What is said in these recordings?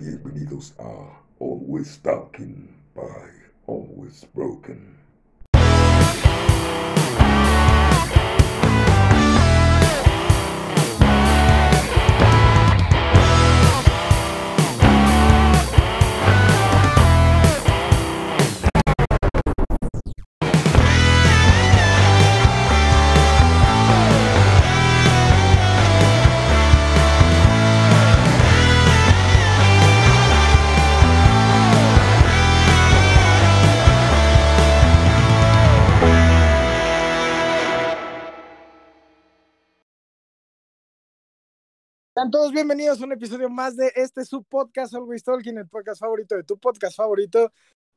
Bienvenidos a Always Talking by Always Broken. Sean todos bienvenidos a un episodio más de este su podcast Always Talking, el podcast favorito de tu podcast favorito.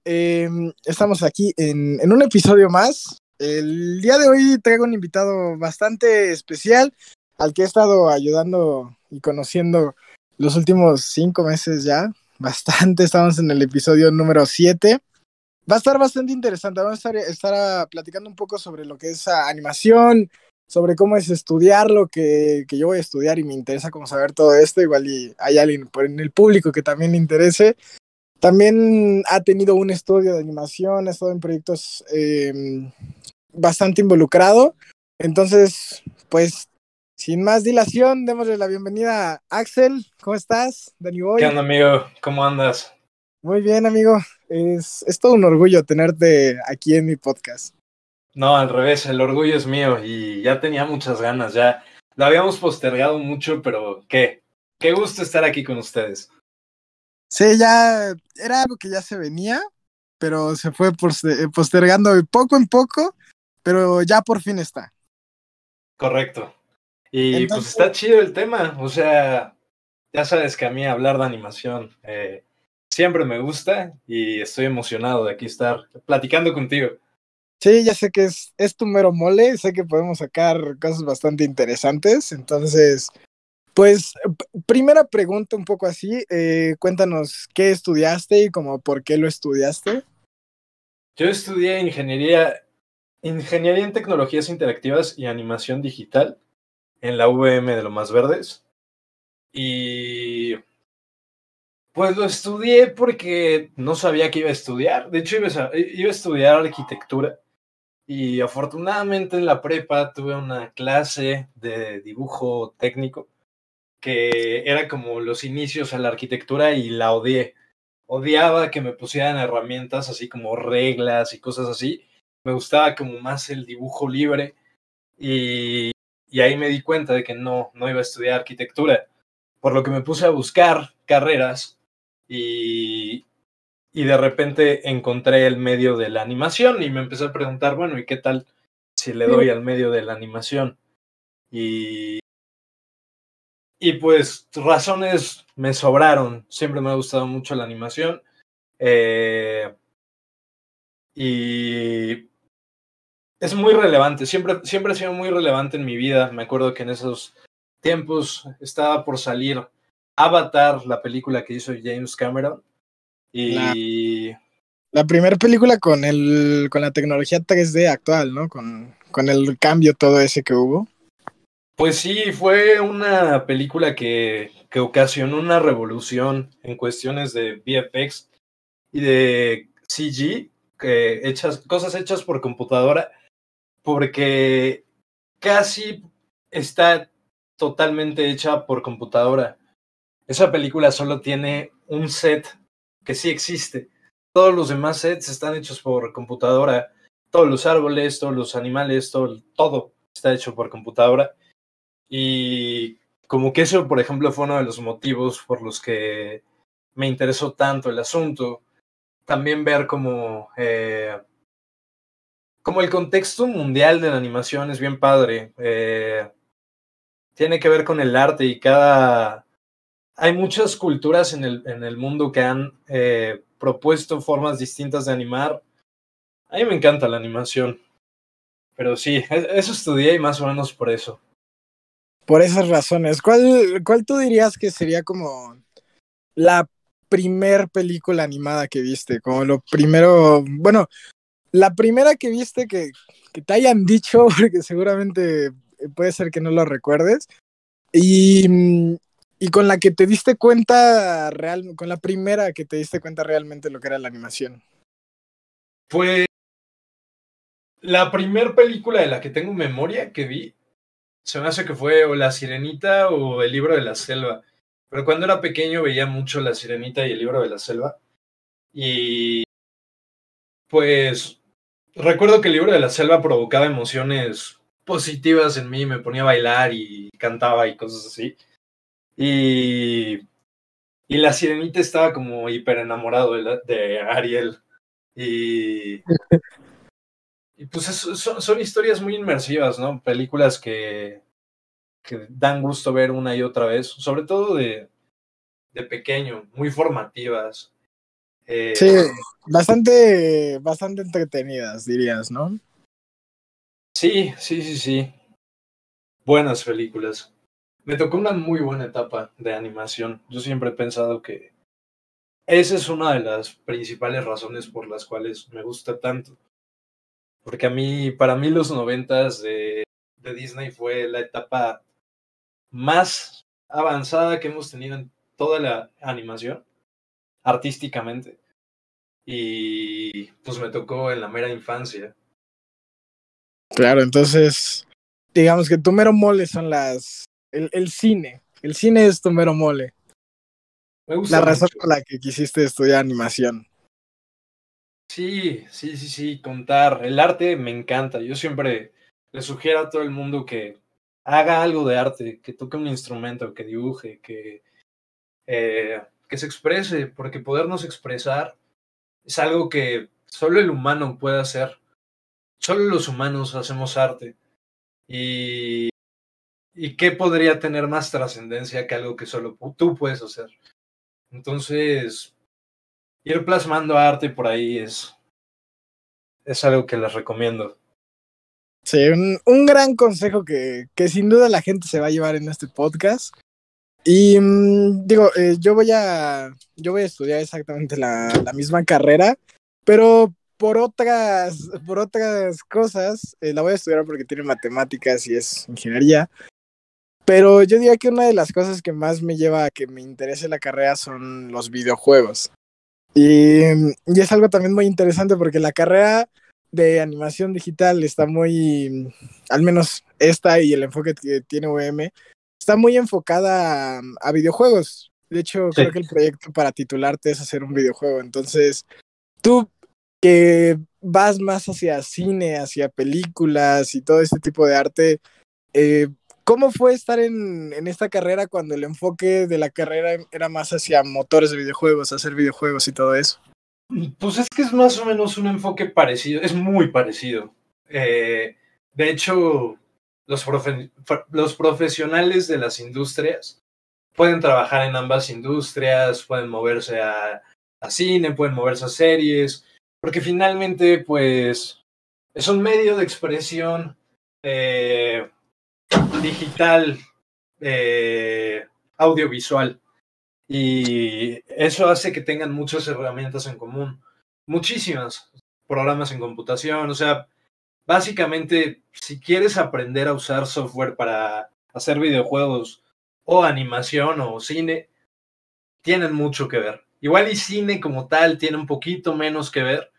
Eh, estamos aquí en, en, un episodio más. El día de hoy traigo un invitado bastante especial al que he estado ayudando y conociendo los últimos cinco meses ya. Bastante, estamos en el episodio número 7. Va a estar bastante interesante. Vamos a estar, estar platicando un poco sobre lo que es animación, sobre cómo es estudiar lo que, que, yo voy a estudiar y me interesa como saber todo esto, igual y hay alguien en el público que también le interese. También ha tenido un estudio de animación, ha estado en proyectos eh, bastante involucrado. Entonces, pues, sin más dilación, démosle la bienvenida a Axel. ¿Cómo estás, Dani Boy? ¿Qué onda, amigo? ¿Cómo andas? Muy bien, amigo. Es, es todo un orgullo tenerte aquí en mi podcast. No, al revés, el orgullo es mío y ya tenía muchas ganas, ya lo habíamos postergado mucho, pero qué, qué gusto estar aquí con ustedes. Sí, ya era algo que ya se venía, pero se fue postergando poco en poco, pero ya por fin está. Correcto. Y Entonces, pues está chido el tema, o sea, ya sabes que a mí hablar de animación eh, siempre me gusta y estoy emocionado de aquí estar platicando contigo. Sí, ya sé que es, es tu mero mole, sé que podemos sacar cosas bastante interesantes, entonces, pues, primera pregunta un poco así, eh, cuéntanos qué estudiaste y como por qué lo estudiaste. Yo estudié ingeniería, ingeniería en tecnologías interactivas y animación digital en la VM de Lo Más Verdes y pues lo estudié porque no sabía que iba a estudiar. De hecho, iba a, iba a estudiar arquitectura. Y afortunadamente en la prepa tuve una clase de dibujo técnico que era como los inicios a la arquitectura y la odié. Odiaba que me pusieran herramientas así como reglas y cosas así. Me gustaba como más el dibujo libre y, y ahí me di cuenta de que no, no iba a estudiar arquitectura. Por lo que me puse a buscar carreras y, y de repente encontré el medio de la animación y me empecé a preguntar, bueno, ¿y qué tal si le doy al medio de la animación? Y, y pues razones me sobraron, siempre me ha gustado mucho la animación eh, y es muy relevante, siempre, siempre ha sido muy relevante en mi vida, me acuerdo que en esos tiempos estaba por salir Avatar, la película que hizo James Cameron, y. La, la primera película con el. con la tecnología 3D actual, ¿no? Con, con el cambio todo ese que hubo. Pues sí, fue una película que, que ocasionó una revolución en cuestiones de VFX y de CG, que hechas, cosas hechas por computadora, porque casi está totalmente hecha por computadora. Esa película solo tiene un set que sí existe. Todos los demás sets están hechos por computadora. Todos los árboles, todos los animales, todo, todo está hecho por computadora. Y como que eso, por ejemplo, fue uno de los motivos por los que me interesó tanto el asunto. También ver como, eh, como el contexto mundial de la animación es bien padre. Eh, tiene que ver con el arte y cada, hay muchas culturas en el, en el mundo que han eh, propuesto formas distintas de animar. A mí me encanta la animación. Pero sí, eso estudié y más o menos por eso. Por esas razones. ¿Cuál, cuál tú dirías que sería como la primer película animada que viste? Como lo primero, bueno, la primera que viste que, que te hayan dicho, porque seguramente puede ser que no lo recuerdes. Y, y con la que te diste cuenta real, con la primera que te diste cuenta realmente lo que era la animación. Fue la primera película de la que tengo memoria que vi, se me hace que fue o La Sirenita o El libro de la selva. Pero cuando era pequeño veía mucho La Sirenita y El libro de la selva. Y pues recuerdo que el libro de la selva provocaba emociones positivas en mí, me ponía a bailar y cantaba y cosas así. Y, y la sirenita estaba como hiper enamorado de, de Ariel. Y, y pues son, son, historias muy inmersivas, ¿no? Películas que, que dan gusto ver una y otra vez, sobre todo de, de pequeño, muy formativas. Eh, sí, bastante, bastante entretenidas, dirías, ¿no? Sí, sí, sí, sí. Buenas películas me tocó una muy buena etapa de animación. Yo siempre he pensado que esa es una de las principales razones por las cuales me gusta tanto. Porque a mí, para mí los noventas de, de Disney fue la etapa más avanzada que hemos tenido en toda la animación, artísticamente. Y pues me tocó en la mera infancia. Claro, entonces, digamos que tu mero mole son las el, el cine. El cine es tu mero mole. Me gusta La razón mucho. por la que quisiste estudiar animación. Sí, sí, sí, sí, contar. El arte me encanta. Yo siempre le sugiero a todo el mundo que haga algo de arte, que toque un instrumento, que dibuje, que, eh, que se exprese, porque podernos expresar es algo que solo el humano puede hacer. Solo los humanos hacemos arte. Y, y qué podría tener más trascendencia que algo que solo tú puedes hacer. Entonces, ir plasmando arte por ahí es, es algo que les recomiendo. Sí, un, un gran consejo que, que, sin duda la gente se va a llevar en este podcast. Y mmm, digo, eh, yo voy a yo voy a estudiar exactamente la, la misma carrera, pero por otras, por otras cosas, eh, la voy a estudiar porque tiene matemáticas y es ingeniería. Pero yo diría que una de las cosas que más me lleva a que me interese la carrera son los videojuegos. Y, y es algo también muy interesante porque la carrera de animación digital está muy, al menos esta y el enfoque que tiene UM, está muy enfocada a, a videojuegos. De hecho, sí. creo que el proyecto para titularte es hacer un videojuego. Entonces, tú que vas más hacia cine, hacia películas y todo este tipo de arte, eh, ¿cómo fue estar en, en, esta carrera cuando el enfoque de la carrera era más hacia motores de videojuegos, hacer videojuegos y todo eso? Pues es que es más o menos un enfoque parecido, es muy parecido. Eh, de hecho, los profesionales de las industrias pueden trabajar en ambas industrias, pueden moverse a, a cine, pueden moverse a series, porque finalmente, pues, es un medio de expresión eh, digital, eh, audiovisual. Y eso hace que tengan muchas herramientas en común, muchísimas programas en computación, o sea, básicamente, si quieres aprender a usar software para hacer videojuegos o animación o cine, tienen mucho que ver. Igual y cine como tal tiene un poquito menos que ver,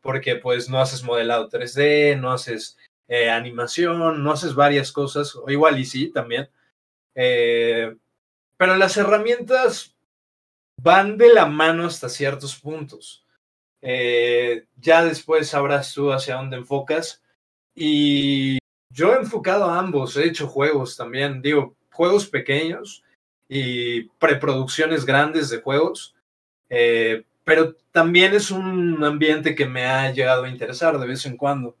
porque pues no haces modelado 3D, no haces eh, animación, no haces varias cosas, o igual y sí también. Eh, pero las herramientas van de la mano hasta ciertos puntos. Eh, ya después sabrás tú hacia dónde enfocas. Y yo he enfocado a ambos, he hecho juegos también, digo, juegos pequeños y preproducciones grandes de juegos. Pero también es un ambiente que me ha llegado a interesar de vez en cuando.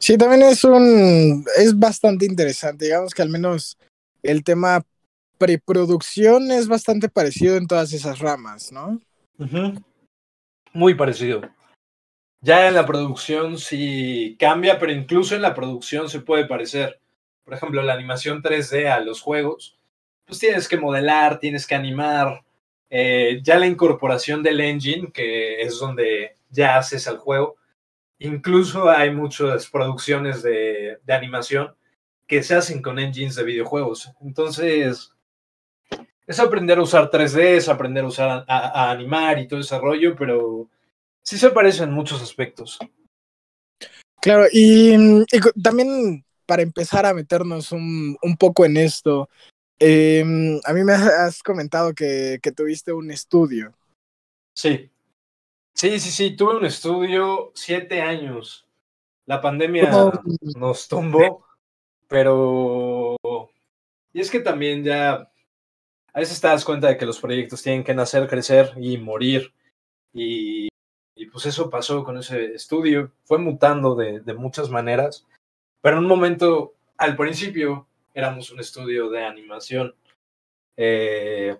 Sí, también es un, es bastante interesante, digamos que al menos el tema preproducción es bastante parecido en todas esas ramas, ¿no? Uh. Muy parecido. Ya en la producción sí cambia, pero incluso en la producción se puede parecer. Por ejemplo, la animación 3D a los juegos, pues tienes que modelar, tienes que animar. Eh, ya la incorporación del engine, que es donde ya haces el juego, incluso hay muchas producciones de, de animación que se hacen con engines de videojuegos. Entonces, es aprender a usar 3D, es aprender a usar a, animar y todo ese rollo, pero sí se parece en muchos aspectos. Claro, y, también para empezar a meternos un, un poco en esto, em, a mí me has comentado que, que tuviste un estudio. Sí, sí, sí, sí, tuve un estudio siete años. La pandemia nos tumbó, pero... Y es que también ya a veces te das cuenta de que los proyectos tienen que nacer, crecer y morir. Y, pues eso pasó con ese estudio. Fue mutando de, muchas maneras. Pero en un momento, al principio, éramos un estudio de animación. Eh,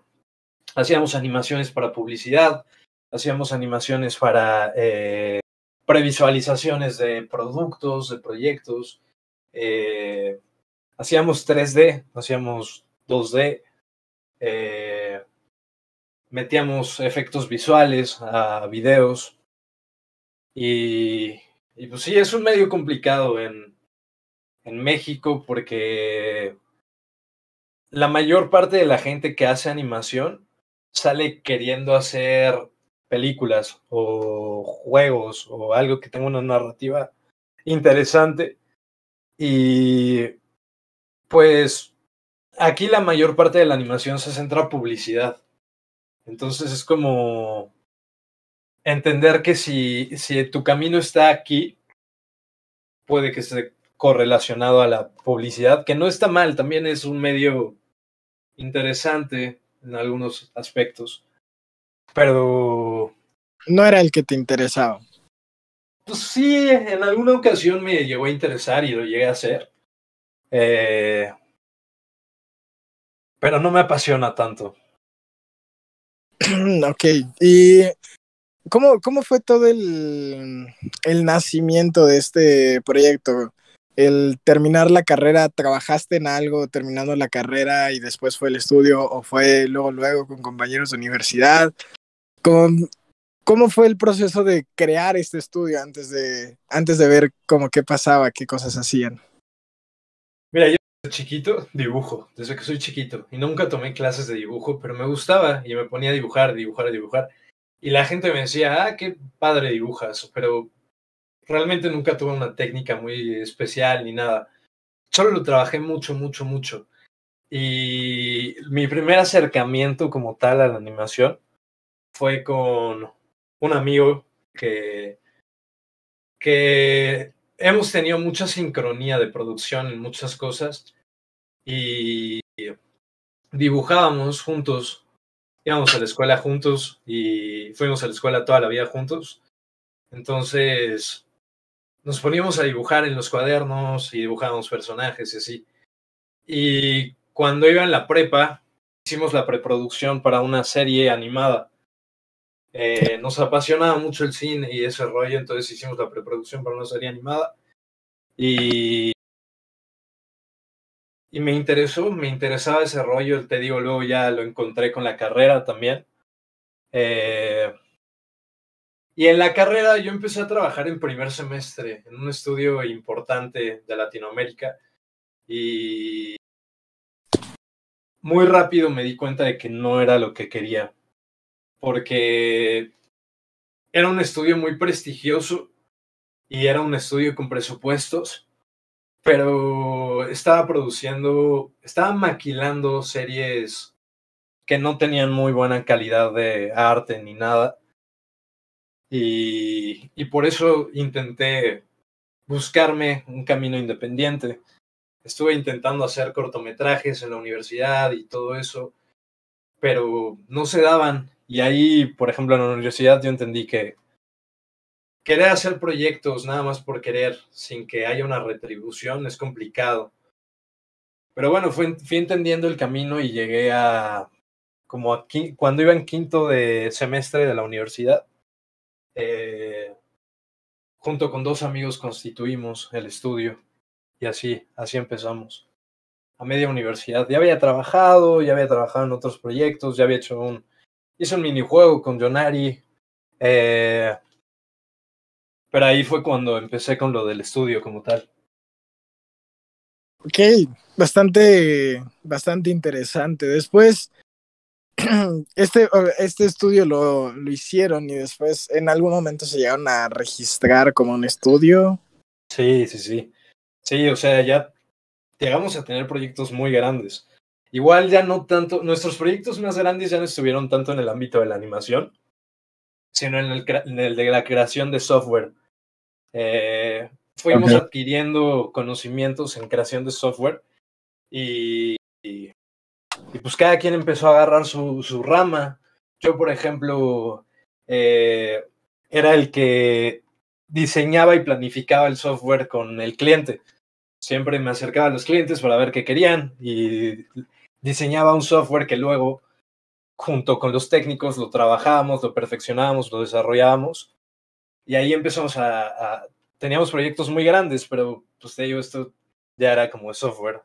hacíamos animaciones para publicidad, hacíamos animaciones para eh, previsualizaciones de productos, de proyectos. Eh, hacíamos 3D, hacíamos 2D, eh, metíamos efectos visuales a videos. Y, y, pues sí, es un medio complicado en, en México porque la mayor parte de la gente que hace animación sale queriendo hacer películas o juegos o algo que tenga una narrativa interesante. Y pues aquí la mayor parte de la animación se centra en publicidad. Entonces es como entender que si, si tu camino está aquí, puede que esté correlacionado a la publicidad, que no está mal, también es un medio interesante en algunos aspectos. Pero... No era el que te interesaba. Pues sí, en alguna ocasión me llegó a interesar y lo llegué a hacer. Eh, pero no me apasiona tanto. ok, y ¿cómo, cómo fue todo el, el nacimiento de este proyecto? El terminar la carrera, ¿trabajaste en algo terminando la carrera y después fue el estudio o fue luego, luego con compañeros de universidad? ¿Cómo, cómo fue el proceso de crear este estudio antes de, antes de ver cómo qué pasaba, qué cosas hacían? Mira, yo chiquito dibujo, desde que soy chiquito. Y nunca tomé clases de dibujo, pero me gustaba y me ponía a dibujar, dibujar, dibujar. Y la gente me decía, ah, qué padre dibujas, pero realmente nunca tuve una técnica muy especial ni nada. Solo lo trabajé mucho, mucho, mucho. Y mi primer acercamiento como tal a la animación fue con un amigo que, que hemos tenido mucha sincronía de producción en muchas cosas y dibujábamos juntos, íbamos a la escuela juntos y fuimos a la escuela toda la vida juntos. Entonces nos poníamos a dibujar en los cuadernos y dibujábamos personajes y así. Y cuando iba en la prepa, hicimos la preproducción para una serie animada eh, nos apasionaba mucho el cine y ese rollo, entonces hicimos la preproducción para una serie animada. Y, y me interesó, me interesaba ese rollo, te digo, luego ya lo encontré con la carrera también. Eh, y en la carrera yo empecé a trabajar en primer semestre en un estudio importante de Latinoamérica y muy rápido me di cuenta de que no era lo que quería porque era un estudio muy prestigioso y era un estudio con presupuestos, pero estaba produciendo, estaba maquilando series que no tenían muy buena calidad de arte ni nada. Y, y por eso intenté buscarme un camino independiente. Estuve intentando hacer cortometrajes en la universidad y todo eso, pero no se daban y ahí, por ejemplo, en la universidad yo entendí que querer hacer proyectos nada más por querer, sin que haya una retribución, es complicado. Pero bueno, fui, entendiendo el camino y llegué a, como aquí, cuando iba en quinto de semestre de la universidad, eh, junto con dos amigos constituimos el estudio y así, así empezamos. A media universidad. Ya había trabajado, ya había trabajado en otros proyectos, ya había hecho un, hice un minijuego con Jonari. Eh, pero ahí fue cuando empecé con lo del estudio como tal. Ok, bastante, bastante interesante. Después, este, este estudio lo, lo hicieron y después en algún momento se llegaron a registrar como un estudio. Sí, sí, sí. Sí, o sea, ya llegamos a tener proyectos muy grandes. Igual ya no tanto, nuestros proyectos más grandes ya no estuvieron tanto en el ámbito de la animación, sino en el, en el de la creación de software. Eh, fuimos adquiriendo conocimientos en creación de software y, y, y pues cada quien empezó a agarrar su, su rama. Yo, por ejemplo, eh, era el que diseñaba y planificaba el software con el cliente. Siempre me acercaba a los clientes para ver qué querían y diseñaba un software que luego, junto con los técnicos, lo trabajábamos, lo perfeccionábamos, lo desarrollábamos. Y ahí empezamos a, a teníamos proyectos muy grandes, pero pues te digo, esto ya era como software.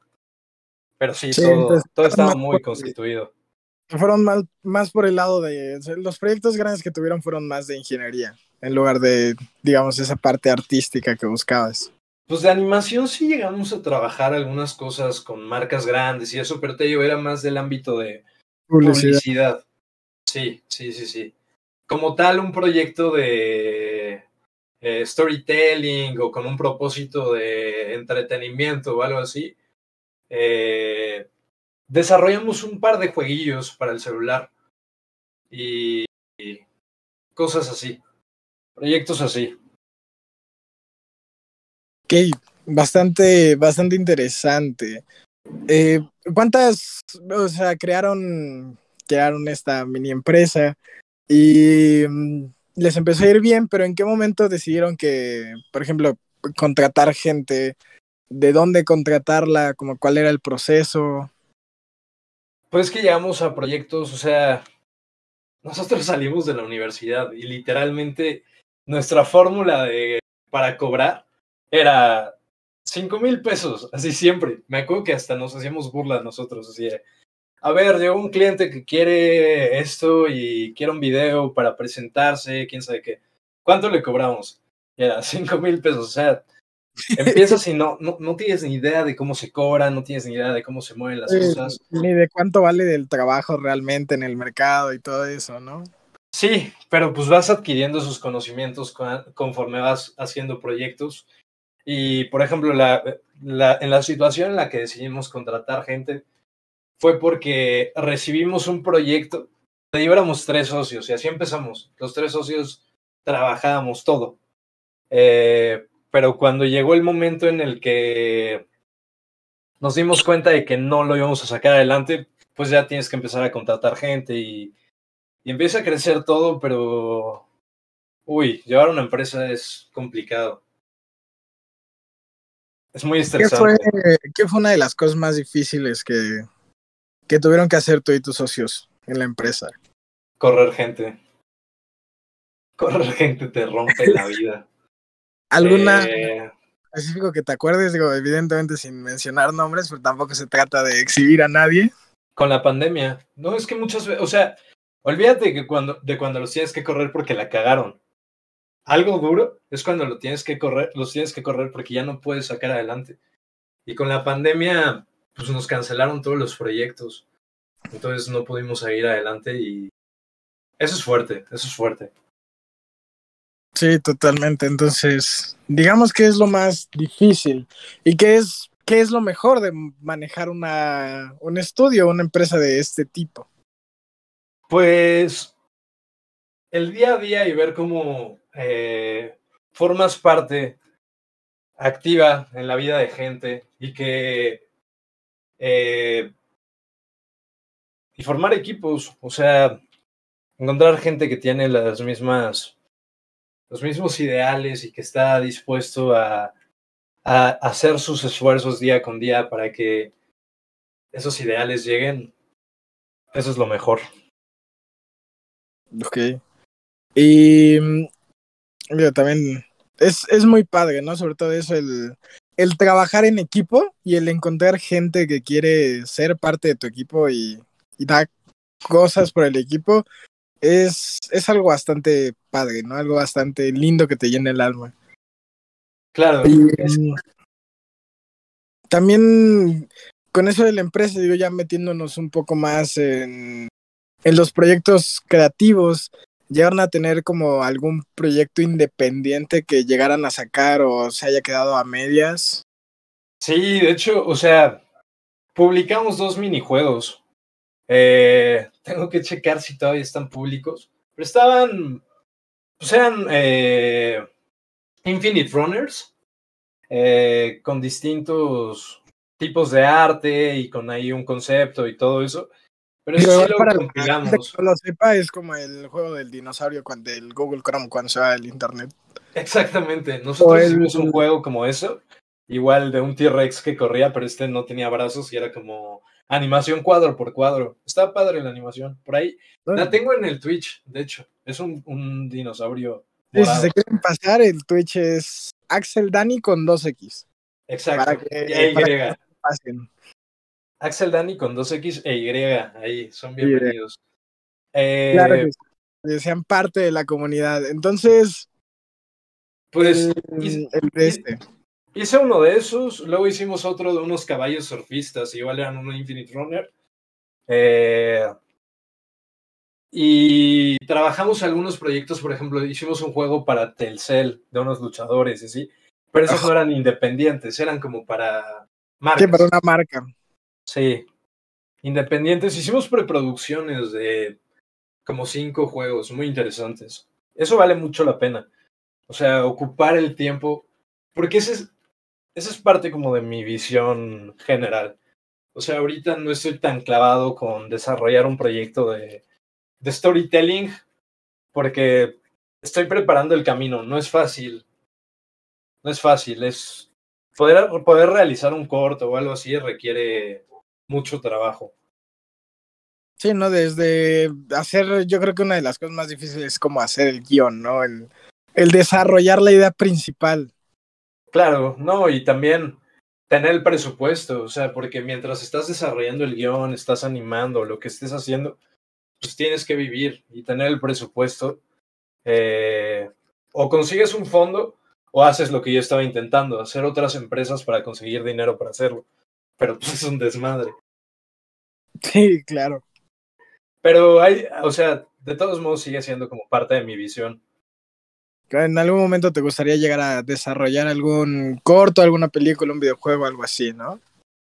Pero sí, Sí, todo, todo estaba muy constituido. Fueron más, más por el lado de. los proyectos grandes que tuvieron fueron más de ingeniería, en lugar de, digamos, esa parte artística que buscabas. Pues de animación sí llegamos a trabajar algunas cosas con marcas grandes y eso, pero te digo, era más del ámbito de Publicidad. publicidad. Sí, sí, sí, sí. Como tal, un proyecto de eh, storytelling o con un propósito de entretenimiento o algo así. eh, desarrollamos un par de jueguillos para el celular y, y cosas así. Proyectos así. Ok, bastante, bastante interesante. Eh, ¿Cuántas, o sea, crearon, crearon esta mini empresa y mm, les empezó a ir bien, pero ¿en qué momento decidieron que, por ejemplo, contratar gente? ¿De dónde contratarla? Como cuál era el proceso? Pues que llegamos a proyectos, o sea, nosotros salimos de la universidad y literalmente nuestra fórmula de para cobrar era cinco mil pesos, así siempre. Me acuerdo que hasta nos hacíamos burla nosotros, así de, a ver, llegó un cliente que quiere esto y quiere un video para presentarse, quién sabe qué. ¿Cuánto le cobramos? Era cinco mil pesos, o sea, empiezas y no, no, no tienes ni idea de cómo se cobra, no tienes ni idea de cómo se mueven las cosas. Ni de cuánto vale el trabajo realmente en el mercado y todo eso, ¿no? Sí, pero pues vas adquiriendo esos conocimientos conforme vas haciendo proyectos. Y, por ejemplo, la, la- en la situación en la que decidimos contratar gente fue porque recibimos un proyecto. Éramos tres socios y así empezamos. Los tres socios trabajábamos todo. Eh, pero cuando llegó el momento en el que nos dimos cuenta de que no lo íbamos a sacar adelante, pues ya tienes que empezar a contratar gente y, y empieza a crecer todo, pero uy, llevar una empresa es complicado. Es muy ¿Qué fue, estresante. qué fue una de las cosas más difíciles que, que tuvieron que hacer tú y tus socios en la empresa? Correr gente. Correr gente te rompe la vida. ¿Alguna Eh, específico que te acuerdes? Digo, evidentemente sin mencionar nombres, pero tampoco se trata de exhibir a nadie. con la pandemia. No, es que muchas veces, o sea, olvídate que cuando, de cuando los tienes que correr porque la cagaron. Algo duro es cuando lo tienes que correr, los tienes que correr porque ya no puedes sacar adelante. Y con la pandemia, pues nos cancelaron todos los proyectos. Entonces no pudimos seguir adelante y eso es fuerte, eso es fuerte. Sí, totalmente. Entonces, digamos que es lo más difícil y qué es, qué es lo mejor de manejar una, un estudio, una empresa de este tipo. Pues el día a día y ver cómo eh, formas parte activa en la vida de gente y que eh, y formar equipos, o sea, encontrar gente que tiene las mismas los mismos ideales y que está dispuesto a, a hacer sus esfuerzos día con día para que esos ideales lleguen, eso es lo mejor. Ok. Y mm, mira, también es, es muy padre, ¿no? Sobre todo eso, el, el trabajar en equipo y el encontrar gente que quiere ser parte de tu equipo y, y da cosas por el equipo, es, es algo bastante padre, ¿no? Algo bastante lindo que te llena el alma. Claro, Y, es- mm, también con eso de la empresa, digo, ya metiéndonos un poco más en, en los proyectos creativos, ¿llegaron a tener como algún proyecto independiente que llegaran a sacar o se haya quedado a medias? Sí, de hecho, o sea, publicamos dos minijuegos. Eh, tengo que checar si todavía están públicos, pero estaban, pues eran eh, Infinite Runners, eh, con distintos tipos de arte y con ahí un concepto y todo eso. Pero eso sí lo para compilamos. que no lo sepa, es como el juego del dinosaurio cuando el Google Chrome cuando se va el internet. Exactamente. Nosotros el- hicimos un juego como eso, igual de un T-Rex que corría, pero este no tenía brazos y era como animación cuadro por cuadro. Estaba padre la animación. Por ahí la tengo en el Twitch, de hecho. Es un, un dinosaurio. Sí, si se quieren pasar, el Twitch es Axel Dani con 2X. Exacto. para que- y E para. Pasen. Axel Dani con 2X e Y. Ahí, son bienvenidos. Eh, Claro que sí, que sean parte de la comunidad. Entonces, pues el, hice- el de este. hice uno de esos, luego hicimos otro de unos caballos surfistas, igual eran un Infinite Runner. Eh, y trabajamos algunos proyectos, por ejemplo, hicimos un juego para Telcel de unos luchadores y así, pero esos no eran independientes, eran como para marcas. Sí, para una marca. Sí, independientes. Hicimos preproducciones de como cinco juegos muy interesantes. Eso vale mucho la pena. O sea, ocupar el tiempo, porque ese es, esa es parte como de mi visión general. O sea, ahorita no estoy tan clavado con desarrollar un proyecto de, de storytelling, porque estoy preparando el camino. No es fácil. No es fácil. Es poder, poder realizar un corto o algo así requiere mucho trabajo. Sí, ¿no? Desde hacer, yo creo que una de las cosas más difíciles es como hacer el guion, ¿no? El, el desarrollar la idea principal. Claro, no, y también tener el presupuesto, o sea, porque mientras estás desarrollando el guion, estás animando, lo que estés haciendo, pues tienes que vivir y tener el presupuesto. eh, o consigues un fondo o haces lo que yo estaba intentando, hacer otras empresas para conseguir dinero para hacerlo. Pero pues es un desmadre. Sí, claro. Pero hay, o sea, de todos modos sigue siendo como parte de mi visión. En algún momento te gustaría llegar a desarrollar algún corto, alguna película, un videojuego, algo así, ¿no?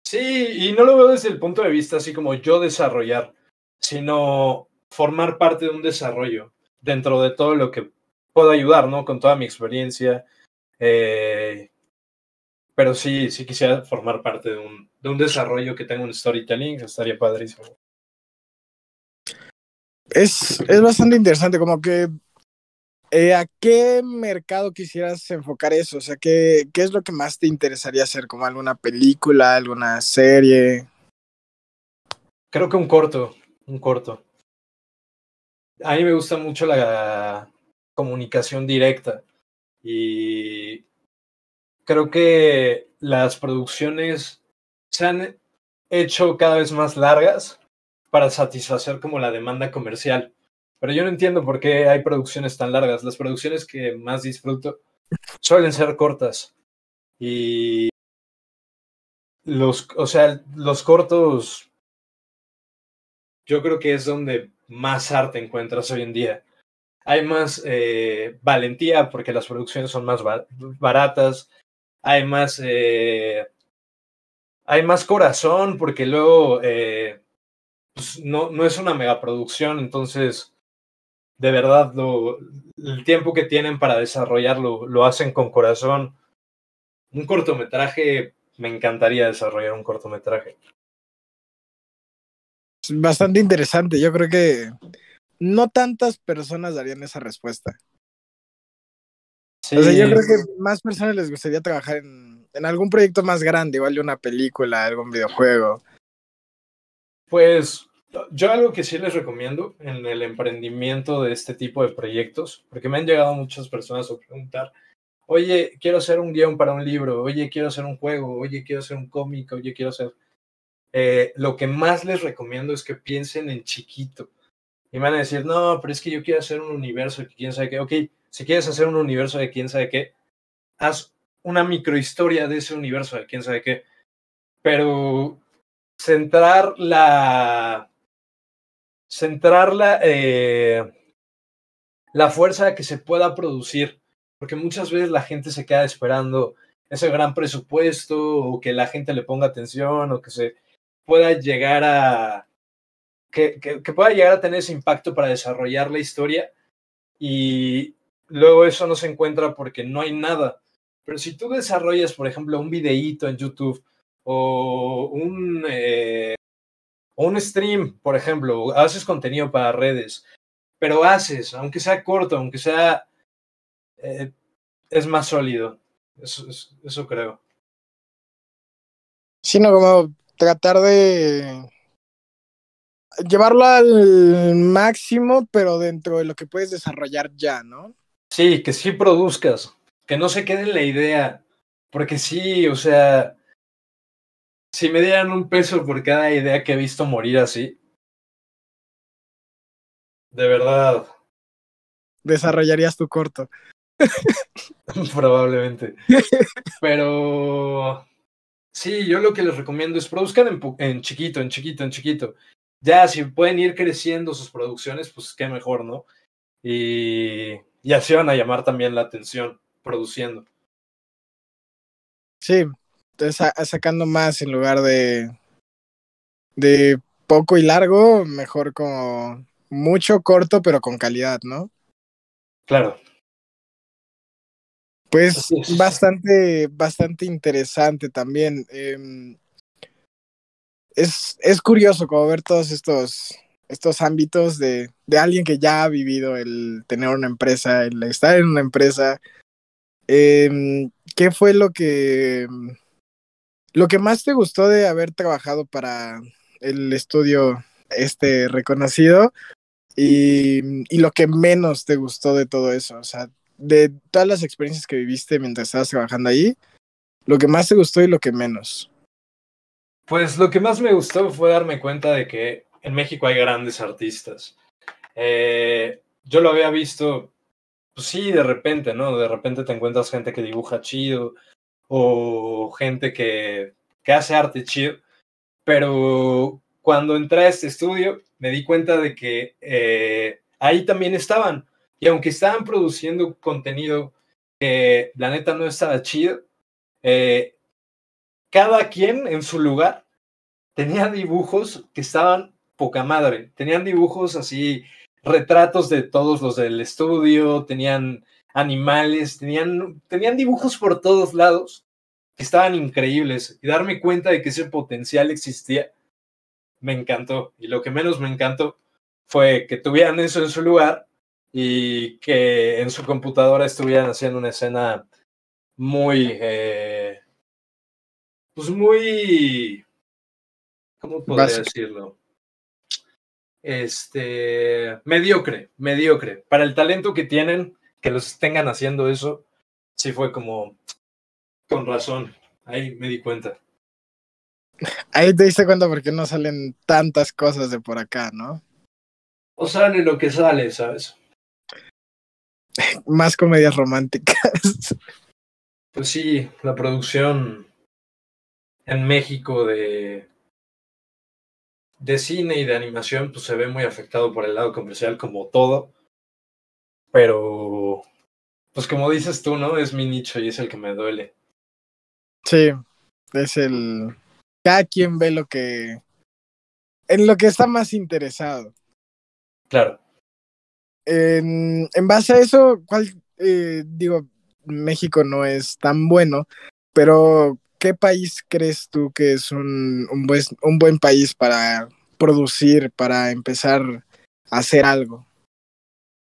Sí, y no lo veo desde el punto de vista así como yo desarrollar, sino formar parte de un desarrollo dentro de todo lo que puedo ayudar, ¿no? Con toda mi experiencia. eh, pero sí, sí quisiera formar parte de un, de un desarrollo que tenga un storytelling, estaría padrísimo. Es, es bastante interesante, como que eh, ¿a qué mercado quisieras enfocar eso? O sea, ¿qué, ¿qué es lo que más te interesaría hacer? ¿Como alguna película, alguna serie? Creo que un corto, un corto. A mí me gusta mucho la comunicación directa y creo que las producciones se han hecho cada vez más largas para satisfacer como la demanda comercial. Pero yo no entiendo por qué hay producciones tan largas. Las producciones que más disfruto suelen ser cortas. Y los, o sea, los cortos yo creo que es donde más arte encuentras hoy en día. Hay más eh, valentía porque las producciones son más ba- baratas. Hay más, eh, hay más corazón porque luego eh, pues, no, no es una megaproducción, entonces de verdad lo, el tiempo que tienen para desarrollarlo lo hacen con corazón. Un cortometraje, me encantaría desarrollar un cortometraje. Bastante interesante. Yo creo que no tantas personas darían esa respuesta. Sí, O sea, yo creo que más personas les gustaría trabajar en, en algún proyecto más grande, igual de una película, algún videojuego. Pues yo algo que sí les recomiendo en el emprendimiento de este tipo de proyectos, porque me han llegado muchas personas a preguntar, oye, quiero hacer un guion para un libro, oye, quiero hacer un juego, oye, quiero hacer un cómic, oye, quiero hacer... Eh, lo que más les recomiendo es que piensen en chiquito. Y me van a decir, no, pero es que yo quiero hacer un universo que quién sabe qué. Ok, si quieres hacer un universo de quién sabe qué, haz una microhistoria de ese universo de quién sabe qué. Pero centrar la centrar la, eh, la fuerza que se pueda producir, porque muchas veces la gente se queda esperando ese gran presupuesto o que la gente le ponga atención o que se pueda llegar a que, que, que, pueda llegar a tener ese impacto para desarrollar la historia y luego eso no se encuentra porque no hay nada. Pero si tú desarrollas, por ejemplo, un videíto en YouTube o un, eh, un stream, por ejemplo, haces contenido para redes, pero haces, aunque sea corto, aunque sea, eh, es más sólido. Eso, eso, eso creo. Sino como tratar de llevarlo al máximo, pero dentro de lo que puedes desarrollar ya, ¿no? Sí, que sí produzcas, que no se quede en la idea, porque sí, o sea, si me dieran un peso por cada idea que he visto morir así, de verdad. Desarrollarías tu corto. Probablemente. Pero sí, yo lo que les recomiendo es produzcan en, en, chiquito, en chiquito, en chiquito. Ya, si pueden ir creciendo sus producciones, pues qué mejor, ¿no? Y, y así van a llamar también la atención produciendo. Sí, entonces sacando más en lugar de, de poco y largo, mejor como mucho corto, pero con calidad, ¿no? Claro. Pues bastante, bastante interesante también. Eh, es, es curioso como ver todos estos, estos ámbitos de, de alguien que ya ha vivido el tener una empresa, el estar en una empresa. Eh, ¿Qué fue lo que, lo que más te gustó de haber trabajado para el estudio este reconocido y, y lo que menos te gustó de todo eso? O sea, de todas las experiencias que viviste mientras estabas trabajando ahí, lo que más te gustó y lo que menos. Pues lo que más me gustó fue darme cuenta de que en México hay grandes artistas. Eh, yo lo había visto, pues sí, de repente, ¿no? De repente te encuentras gente que dibuja chido o gente que, que hace arte chido, pero cuando entré a este estudio me di cuenta de que eh, ahí también estaban. Y aunque estaban produciendo contenido que la neta no estaba chido, eh, cada quien en su lugar tenía dibujos que estaban poca madre. Tenían dibujos así, retratos de todos los del estudio, tenían animales, tenían, tenían dibujos por todos lados que estaban increíbles. Y darme cuenta de que ese potencial existía, me encantó. Y lo que menos me encantó fue que tuvieran eso en su lugar y que en su computadora estuvieran haciendo una escena muy, eh, pues muy, ¿cómo podría Básico. decirlo? Este, mediocre, mediocre. Para el talento que tienen, que los tengan haciendo eso, sí fue como, con razón, ahí me di cuenta. Ahí te diste cuenta porque no salen tantas cosas de por acá, ¿no? O sale lo que sale, ¿sabes? Más comedias románticas. Pues sí, la producción en México de, de cine y de animación pues se ve muy afectado por el lado comercial como todo. Pero, pues como dices tú, ¿no? Es mi nicho y es el que me duele. Sí, es el... Cada quien ve lo que... En lo que está más interesado. Claro. En, en base a eso, ¿cuál, eh, digo, México no es tan bueno, pero ¿qué país crees tú que es un, un, buen, un buen país para producir, para empezar a hacer algo?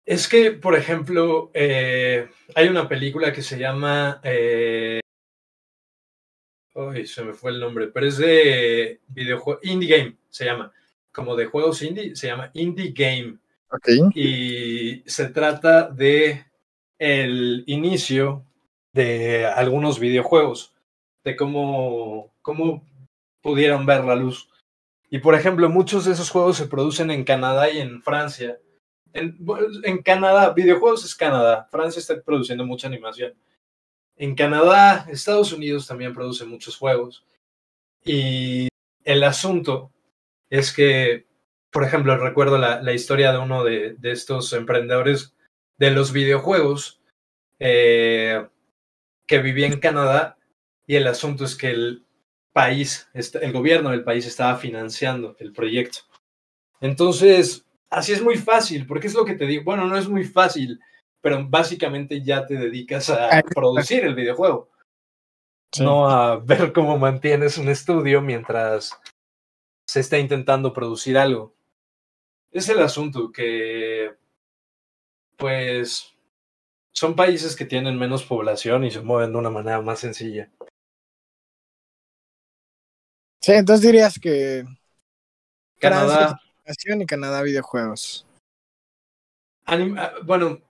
Es que, por ejemplo, eh, hay una película que se llama... Eh... Uy, se me fue el nombre, pero es de videojuego, Indie Game, se llama. Como de juegos indie, se llama Indie Game. Okay. Y se trata de el inicio de algunos videojuegos, de cómo, cómo pudieron ver la luz. Y por ejemplo, muchos de esos juegos se producen en Canadá y en Francia. En, Canadá, videojuegos es Canadá, Francia está produciendo mucha animación. En Canadá, Estados Unidos también produce muchos juegos. Y el asunto es que por ejemplo, recuerdo la, la historia de uno de, de, estos emprendedores de los videojuegos eh, que vivía en Canadá y el asunto es que el país, el gobierno del país estaba financiando el proyecto. Entonces, así es muy fácil, porque es lo que te digo, bueno, no es muy fácil, pero básicamente ya te dedicas a producir el videojuego. Sí. No a ver cómo mantienes un estudio mientras se está intentando producir algo. Es el asunto que, pues, son países que tienen menos población y se mueven de una manera más sencilla. Sí, entonces dirías que Canadá y Canadá videojuegos. Anima, bueno,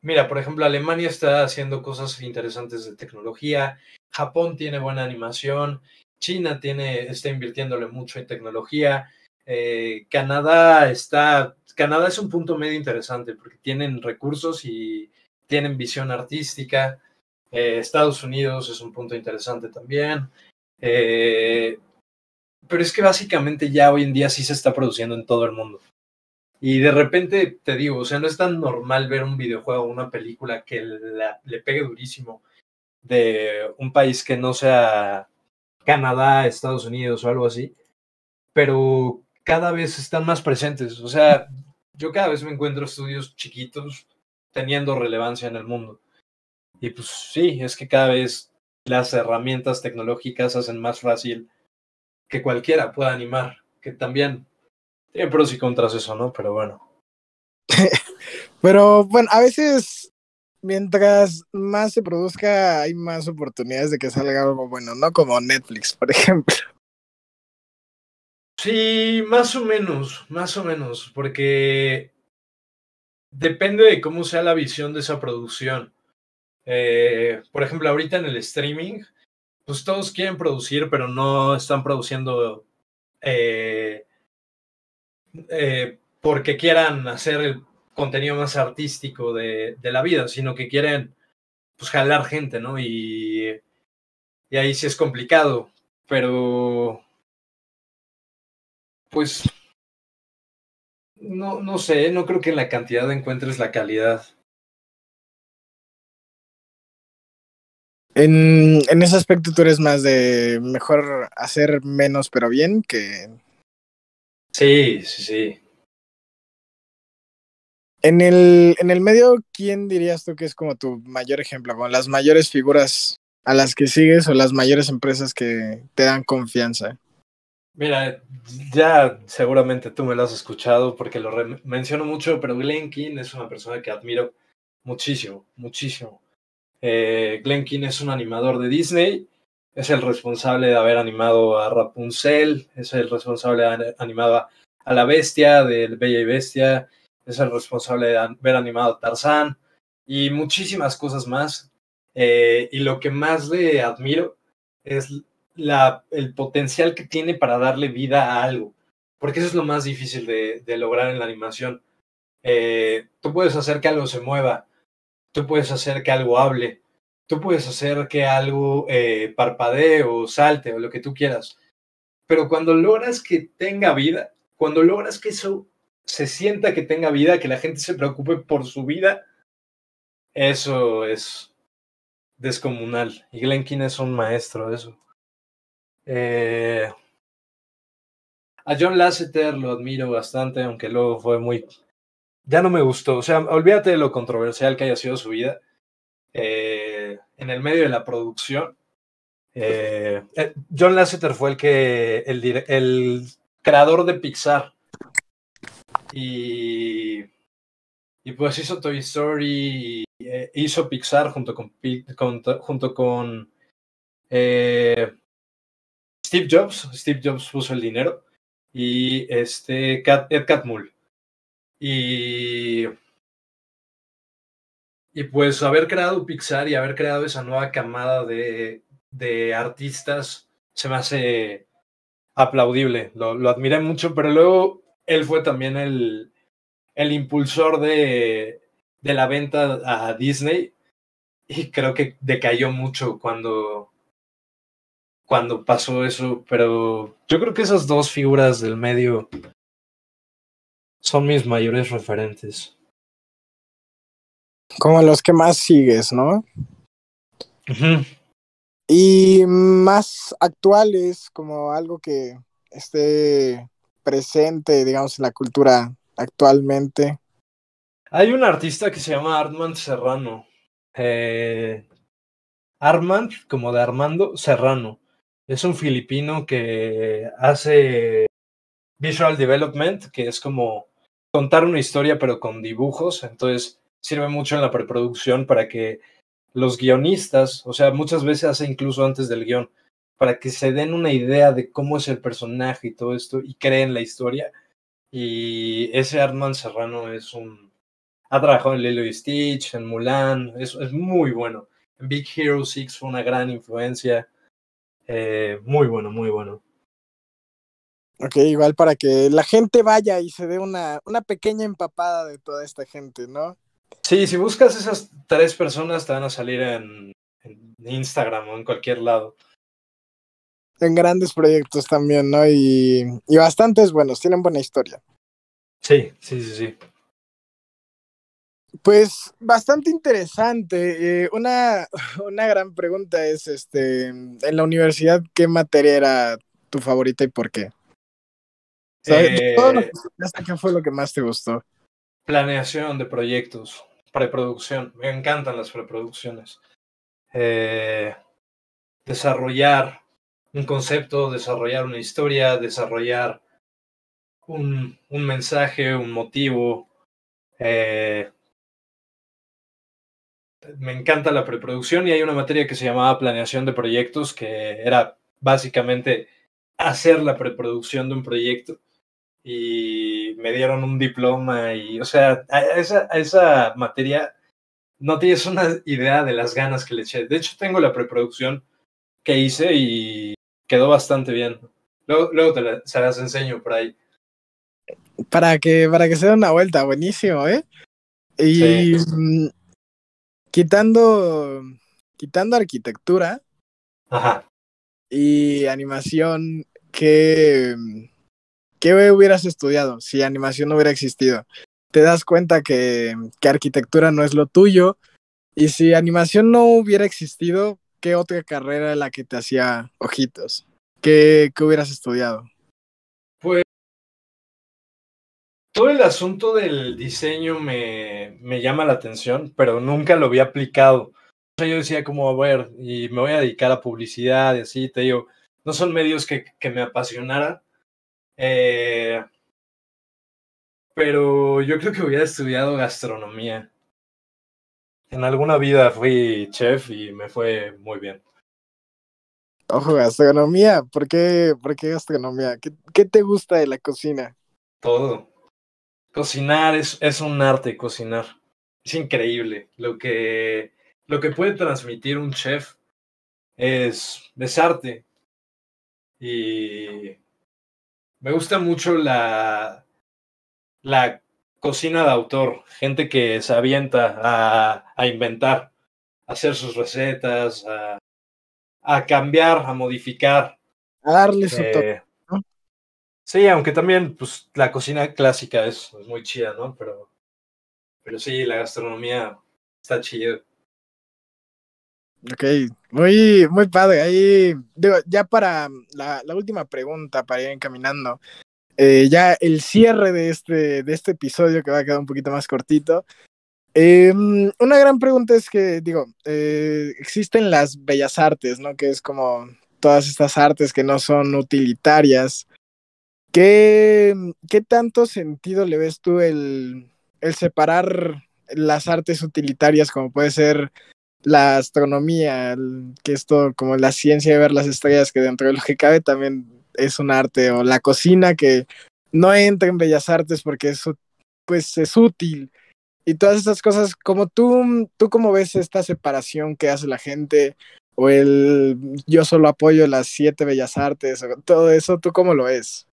mira, por ejemplo, Alemania está haciendo cosas interesantes de tecnología, Japón tiene buena animación, China tiene, está invirtiéndole mucho en tecnología, eh, Canadá está, Canadá es un punto medio interesante porque tienen recursos y tienen visión artística. Eh, Estados Unidos es un punto interesante también. Eh, pero es que básicamente ya hoy en día sí se está produciendo en todo el mundo. Y de repente te digo, o sea, no es tan normal ver un videojuego o una película que le pegue durísimo de un país que no sea Canadá, Estados Unidos o algo así, pero cada vez están más presentes. O sea, yo cada vez me encuentro estudios chiquitos teniendo relevancia en el mundo. Y pues sí, es que cada vez las herramientas tecnológicas hacen más fácil que cualquiera pueda animar, que también tiene pros y contras eso, ¿no? Pero bueno. Pero bueno, a veces mientras más se produzca hay más oportunidades de que salga algo bueno, ¿no? Como Netflix, por ejemplo. Sí, más o menos, más o menos, porque depende de cómo sea la visión de esa producción. Eh, por ejemplo, ahorita en el streaming, pues todos quieren producir, pero no están produciendo eh, eh, porque quieran hacer el contenido más artístico de, la vida, sino que quieren pues jalar gente, ¿no? Y, y ahí sí es complicado, pero pues no, no sé, no creo que en la cantidad encuentres la calidad. En, en ese aspecto tú eres más de mejor hacer menos pero bien que... Sí, sí, sí. En el, en el medio, ¿quién dirías tú que es como tu mayor ejemplo? Con las mayores figuras a las que sigues o las mayores empresas que te dan confianza. Mira, ya seguramente tú me lo has escuchado porque lo menciono mucho, pero Glenn King es una persona que admiro muchísimo, muchísimo. Eh, Glenn King es un animador de Disney, es el responsable de haber animado a Rapunzel, es el responsable de haber animado a La Bestia, del Bella y Bestia, es el responsable de haber animado a Tarzán y muchísimas cosas más. Eh, y lo que más le admiro es el potencial que tiene para darle vida a algo, porque eso es lo más difícil de, de lograr en la animación. Eh, tú puedes hacer que algo se mueva, tú puedes hacer que algo hable, tú puedes hacer que algo eh, parpadee o salte o lo que tú quieras, pero cuando logras que tenga vida, cuando logras que eso se sienta que tenga vida, que la gente se preocupe por su vida, eso es descomunal. Y Glenn King es un maestro de eso. Eh, a John Lasseter lo admiro bastante, aunque luego fue muy... Ya no me gustó, o sea, olvídate de lo controversial que haya sido su vida. Eh, en el medio de la producción, eh, John Lasseter fue el que, el, creador de Pixar. Y, y pues hizo Toy Story, eh, hizo Pixar junto con, junto con eh, Steve Jobs, Steve Jobs puso el dinero y este Ed Catmull. Y, y pues haber creado Pixar y haber creado esa nueva camada de, de artistas se me hace aplaudible, lo, lo, admiré mucho, pero luego él fue también el, el impulsor de, de la venta a Disney y creo que decayó mucho cuando, cuando pasó eso, pero yo creo que esas dos figuras del medio son mis mayores referentes. Como los que más sigues, ¿no? Y más actuales, como algo que esté presente, digamos, en la cultura actualmente. Hay un artista que se llama Armand Serrano. Eh, Armand, como de Armando Serrano. Es un filipino que hace visual development, que es como contar una historia pero con dibujos. Entonces sirve mucho en la preproducción para que los guionistas, o sea, muchas veces hace incluso antes del guion, para que se den una idea de cómo es el personaje y todo esto y creen la historia. Y ese Armand Serrano es un... Ha trabajado en Lilo y Stitch, en Mulan, es, es muy bueno. En Big Hero 6 fue una gran influencia. Eh, muy bueno, muy bueno. Ok, igual para que la gente vaya y se dé una, una pequeña empapada de toda esta gente, ¿no? Sí, si buscas esas tres personas te van a salir en, en Instagram o en cualquier lado. En grandes proyectos también, ¿no? Y, y bastantes buenos, tienen buena historia. Sí, sí, sí, sí. Pues bastante interesante. Eh, una, una gran pregunta es, este, en la universidad, ¿qué materia era tu favorita y por qué? Todo lo Eh, que ¿Qué fue lo que más te gustó? Planeación de proyectos, preproducción. Me encantan las preproducciones. Eh, desarrollar un concepto, desarrollar una historia, desarrollar un, un mensaje, un motivo. Eh, me encanta la preproducción y hay una materia que se llamaba planeación de proyectos, que era básicamente hacer la preproducción de un proyecto y me dieron un diploma y, o sea, a esa, a esa materia no tienes una idea de las ganas que le eché. De hecho, tengo la preproducción que hice y quedó bastante bien. Luego, luego te la- se las enseño por ahí. Para que, para que se dé una vuelta, buenísimo, ¿eh? Y mm, quitando, quitando arquitectura Ajá. y animación, ¿qué, ¿qué hubieras estudiado si animación no hubiera existido? Te das cuenta que, arquitectura no es lo tuyo y si animación no hubiera existido, ¿qué otra carrera era la que te hacía ojitos? ¿Qué, hubieras estudiado? Todo el asunto del diseño me, me llama la atención, pero nunca lo había aplicado. O sea, yo decía como, a ver, y me voy a dedicar a publicidad y así, te digo, no son medios que, que me apasionaran. Eh, pero yo creo que hubiera estudiado gastronomía. En alguna vida fui chef y me fue muy bien. Ojo, gastronomía. ¿Por qué, por qué gastronomía? ¿Qué, ¿Qué te gusta de la cocina? Todo. Cocinar es, es un arte, cocinar. Es increíble. Lo que, lo que puede transmitir un chef es, es arte. Y me gusta mucho la, la cocina de autor, gente que se avienta a, a inventar, a hacer sus recetas, a, a cambiar, a modificar. A darle su toque. Eh, sí, aunque también pues, la cocina clásica es, es muy chida, ¿no? Pero, pero sí, la gastronomía está chida. Ok, muy, muy padre. Ahí, digo, ya para la, última pregunta, para ir encaminando, eh, ya el cierre de este, de este episodio que va a quedar un poquito más cortito. Eh, una gran pregunta es que, digo, eh, existen las bellas artes, ¿no? Que es como todas estas artes que no son utilitarias. ¿Qué, qué tanto sentido le ves tú el, el separar las artes utilitarias como puede ser la astronomía, el- que es todo como la ciencia de ver las estrellas, que dentro de lo que cabe también es un arte, o la cocina, que no entra en bellas artes porque eso pues es útil. Y todas estas cosas, como tú, tú cómo ves esta separación que hace la gente, o el yo solo apoyo las siete bellas artes, o todo eso, ¿tú cómo lo ves?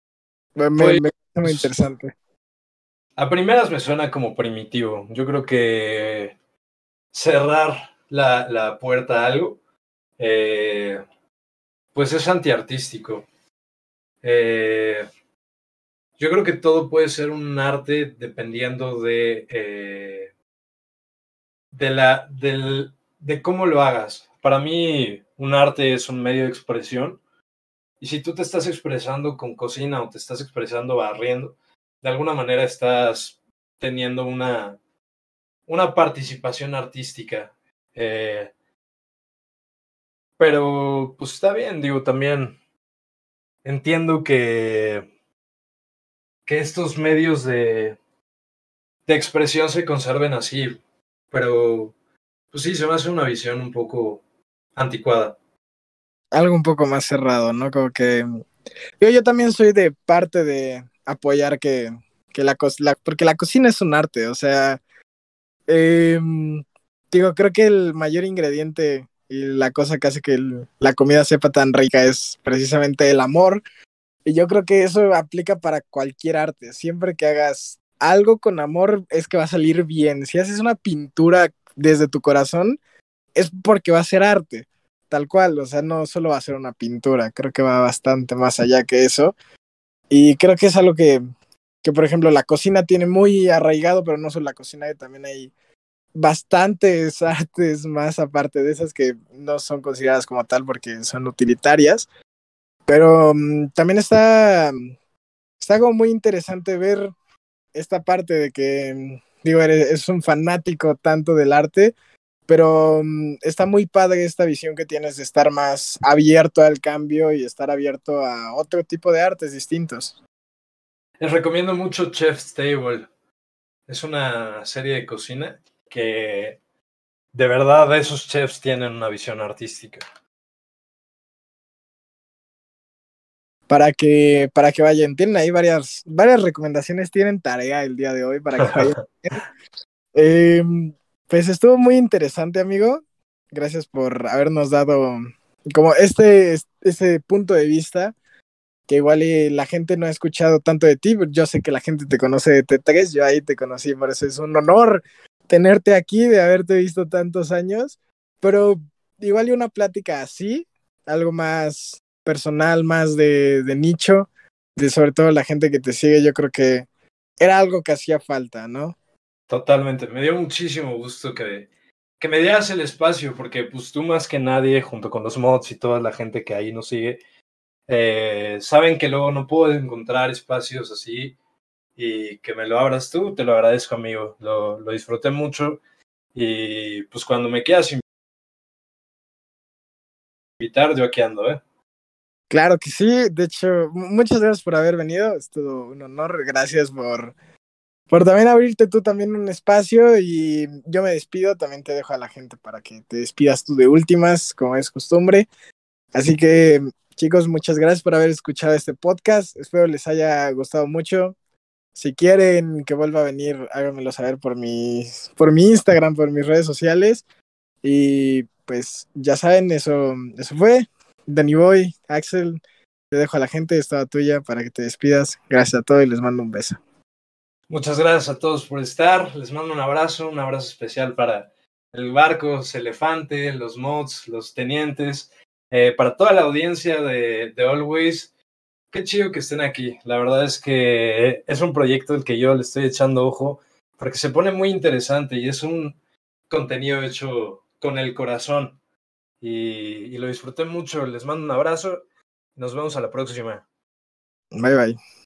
Me, me- Pues- me parece muy interesante. A primeras me suena como primitivo. Yo creo que cerrar la, la puerta a algo, eh, pues es antiartístico. Eh, yo creo que todo puede ser un arte dependiendo de, eh, de, la, del, de cómo lo hagas. Para mí, un arte es un medio de expresión. Y si tú te estás expresando con cocina o te estás expresando barriendo, de alguna manera estás teniendo una, una participación artística. Eh, pero, pues está bien, digo, también entiendo que, que estos medios de, de expresión se conserven así, pero, pues sí, se me hace una visión un poco anticuada. Algo un poco más cerrado, ¿no? Como que yo, yo también soy de parte de apoyar que, que la, la porque la cocina es un arte, o sea, eh, digo, creo que el mayor ingrediente y la cosa que hace que la comida sepa tan rica es precisamente el amor. Y yo creo que eso aplica para cualquier arte. Siempre que hagas algo con amor es que va a salir bien. Si haces una pintura desde tu corazón, es porque va a ser arte, tal cual. O sea, no solo va a ser una pintura, creo que va bastante más allá que eso. Y creo que es algo que, que por ejemplo, la cocina tiene muy arraigado, pero no solo la cocina, también hay bastantes artes más aparte de esas que no son consideradas como tal porque son utilitarias. Pero um, también está, está algo muy interesante ver esta parte de que, digo, eres, es un fanático tanto del arte, pero um, está muy padre esta visión que tienes de estar más abierto al cambio y estar abierto a otro tipo de artes distintos. Les recomiendo mucho Chef's Table. Es una serie de cocina que de verdad esos chefs tienen una visión artística. Para que, para que vayan, tienen ahí varias, varias recomendaciones, tienen tarea el día de hoy para que vayan. eh, pues estuvo muy interesante, amigo. Gracias por habernos dado como este, este punto de vista que igual la gente no ha escuchado tanto de ti, yo sé que la gente te conoce de T3, yo ahí te conocí, por eso es un honor tenerte aquí, de haberte visto tantos años, pero igual y una plática así, algo más personal, más de, nicho, de sobre todo la gente que te sigue, yo creo que era algo que hacía falta, ¿no? Totalmente, me dio muchísimo gusto que, que me dieras el espacio, porque pues tú más que nadie, junto con los mods y toda la gente que ahí nos sigue, eh, saben que luego no puedo encontrar espacios así y que me lo abras tú, te lo agradezco, amigo. Lo, lo disfruté mucho y pues cuando me quieras invitar, yo aquí ando, ¿eh? Claro que sí, de hecho, muchas gracias por haber venido, es todo un honor, gracias por, por también abrirte tú también un espacio y yo me despido, también te dejo a la gente para que te despidas tú de últimas, como es costumbre. Así que chicos, muchas gracias por haber escuchado este podcast, espero les haya gustado mucho, si quieren que vuelva a venir, háganmelo saber por mi, por mi Instagram, por mis redes sociales. Y pues ya saben, eso, eso fue. Danny Boy, Axel, te dejo a la gente, estaba tuya para que te despidas. Gracias a todos y les mando un beso. Muchas gracias a todos por estar. Les mando un abrazo, un abrazo especial para el barco, Elefante, los mods, los tenientes, eh, para toda la audiencia de, de Always. Qué chido que estén aquí. La verdad es que es un proyecto al que yo le estoy echando ojo porque se pone muy interesante y es un contenido hecho con el corazón. Y, y lo disfruté mucho. Les mando un abrazo. Nos vemos a la próxima. Bye bye.